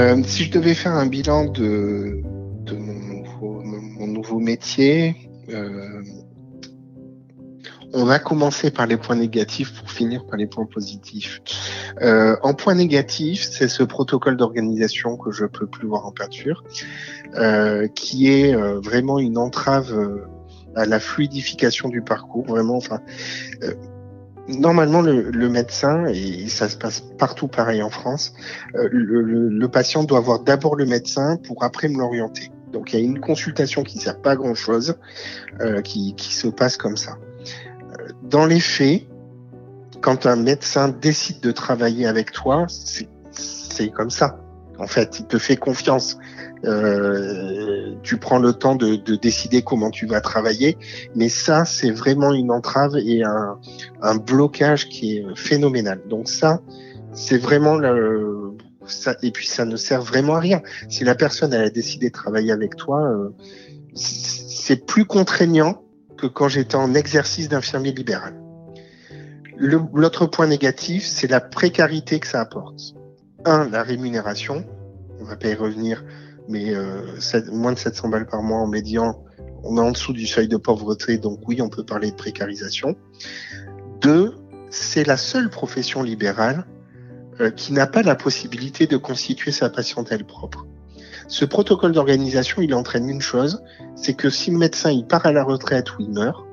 Euh, si je devais faire un bilan de, mon, nouveau, métier, euh, on va commencer par les points négatifs pour finir par les points positifs. Euh, en point négatif, c'est ce protocole d'organisation que je peux plus voir en peinture, qui est vraiment une entrave à la fluidification du parcours. Vraiment, enfin, normalement le, médecin et ça se passe partout pareil en France, le, le, patient doit voir d'abord le médecin pour après me l'orienter. Donc il y a une consultation qui sert pas à grand chose, qui, qui se passe comme ça dans les faits, quand un médecin décide de travailler avec toi, c'est comme ça. En fait, il te fait confiance. Euh, tu prends le temps de, de, décider comment tu vas travailler, mais ça, c'est vraiment une entrave et un, un, blocage qui est phénoménal. Donc ça, c'est vraiment le, ça, et puis ça ne sert vraiment à rien. Si la personne elle a décidé de travailler avec toi, euh, c'est plus contraignant que quand j'étais en exercice d'infirmier libéral. L'autre point négatif, c'est la précarité que ça apporte. Un, la rémunération. On va pas y revenir, mais euh, moins de 700 balles par mois en médian, on est en dessous du seuil de pauvreté, donc oui, on peut parler de précarisation. Deux, c'est la seule profession libérale euh, qui n'a pas la possibilité de constituer sa patientèle propre. Ce protocole d'organisation, il entraîne une chose, c'est que si le médecin il part à la retraite ou il meurt,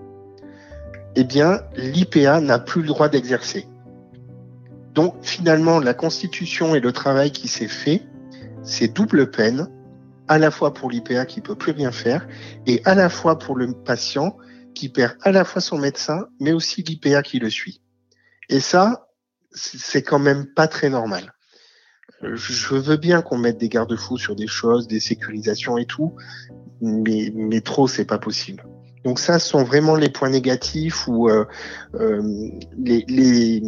eh bien, l'IPA n'a plus le droit d'exercer. Donc, finalement, la constitution et le travail qui s'est fait, c'est double peine, à la fois pour l'IPA qui peut plus rien faire, et à la fois pour le patient qui perd à la fois son médecin, mais aussi l'IPA qui le suit. Et ça, c'est quand même pas très normal je veux bien qu'on mette des garde-fous sur des choses, des sécurisations et tout, mais, mais trop, c'est pas possible. Donc ça, ce sont vraiment les points négatifs où euh, euh, les, les,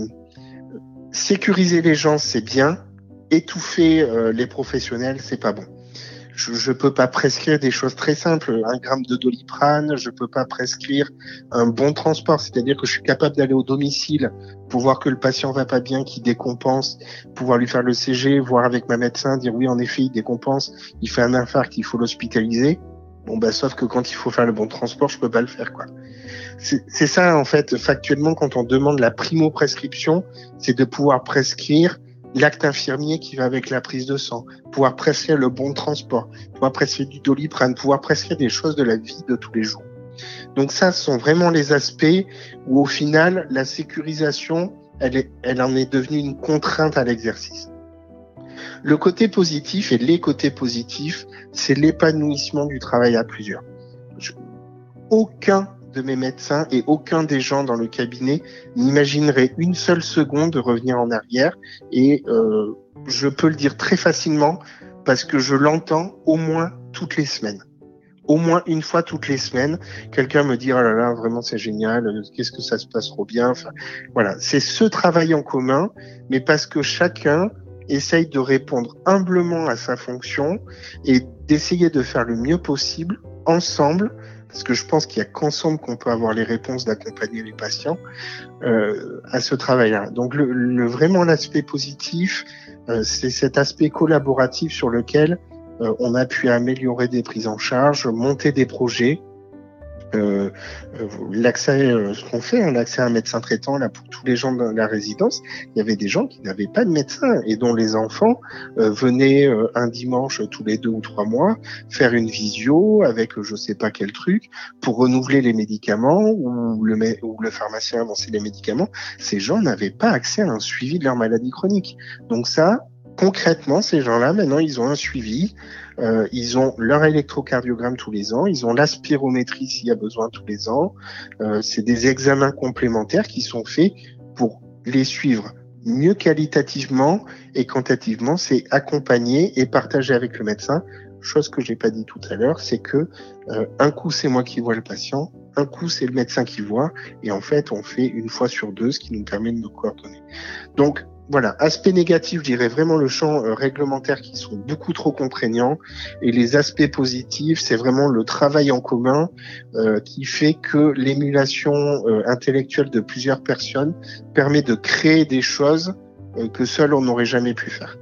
sécuriser les gens, c'est bien, étouffer euh, les professionnels, c'est pas bon je ne peux pas prescrire des choses très simples. Un gramme de doliprane, je peux pas prescrire un bon transport, c'est-à-dire que je suis capable d'aller au domicile pour voir que le patient va pas bien, qu'il décompense, pouvoir lui faire le CG, voir avec ma médecin, dire oui, en effet, il décompense, il fait un infarct, il faut l'hospitaliser. Bon, bah, sauf que quand il faut faire le bon transport, je peux pas le faire, quoi. C'est ça, en fait, factuellement, quand on demande la primo-prescription, c'est de pouvoir prescrire l'acte infirmier qui va avec la prise de sang, pouvoir prescrire le bon transport, pouvoir prescrire du doliprane, pouvoir prescrire des choses de la vie de tous les jours. Donc ça, ce sont vraiment les aspects où au final, la sécurisation, elle, est, elle en est devenue une contrainte à l'exercice. Le côté positif et les côtés positifs, c'est l'épanouissement du travail à plusieurs. aucun de mes médecins et aucun des gens dans le cabinet n'imaginerait une seule seconde de revenir en arrière. Et euh, je peux le dire très facilement parce que je l'entends au moins toutes les semaines. Au moins une fois toutes les semaines, quelqu'un me dit oh là là vraiment c'est génial, qu'est-ce que ça se passe trop bien? Enfin, voilà, c'est ce travail en commun, mais parce que chacun essaye de répondre humblement à sa fonction et d'essayer de faire le mieux possible ensemble parce que je pense qu'il y a qu'ensemble qu'on peut avoir les réponses d'accompagner les patients euh, à ce travail-là. Donc le, vraiment l'aspect positif, euh, c'est cet aspect collaboratif sur lequel euh, on a pu améliorer des prises en charge, monter des projets, euh, euh, l'accès, euh, ce qu'on fait, hein, l'accès à un médecin traitant là pour tous les gens de la résidence, il y avait des gens qui n'avaient pas de médecin et dont les enfants venaient un dimanche tous les deux ou trois mois faire une visio avec je sais pas quel truc pour renouveler les médicaments ou le, ou le pharmacien avancer les médicaments. Ces gens n'avaient pas accès à un suivi de leur maladie chronique. Donc ça, concrètement, ces gens-là, maintenant, ils ont un suivi. Euh, ils ont leur électrocardiogramme tous les ans. Ils ont l'aspirométrie s'il y a besoin tous les ans. Euh, c'est des examens complémentaires qui sont faits pour les suivre mieux qualitativement et quantitativement. C'est accompagner et partager avec le médecin. Chose que j'ai pas dit tout à l'heure, c'est que euh, un coup c'est moi qui vois le patient, un coup c'est le médecin qui voit, et en fait on fait une fois sur deux, ce qui nous permet de nous coordonner. Donc voilà, aspect négatif, je dirais vraiment le champ euh, réglementaire qui sont beaucoup trop contraignants. Et les aspects positifs, c'est vraiment le travail en commun euh, qui fait que l'émulation euh, intellectuelle de plusieurs personnes permet de créer des choses que seul on n'aurait jamais pu faire.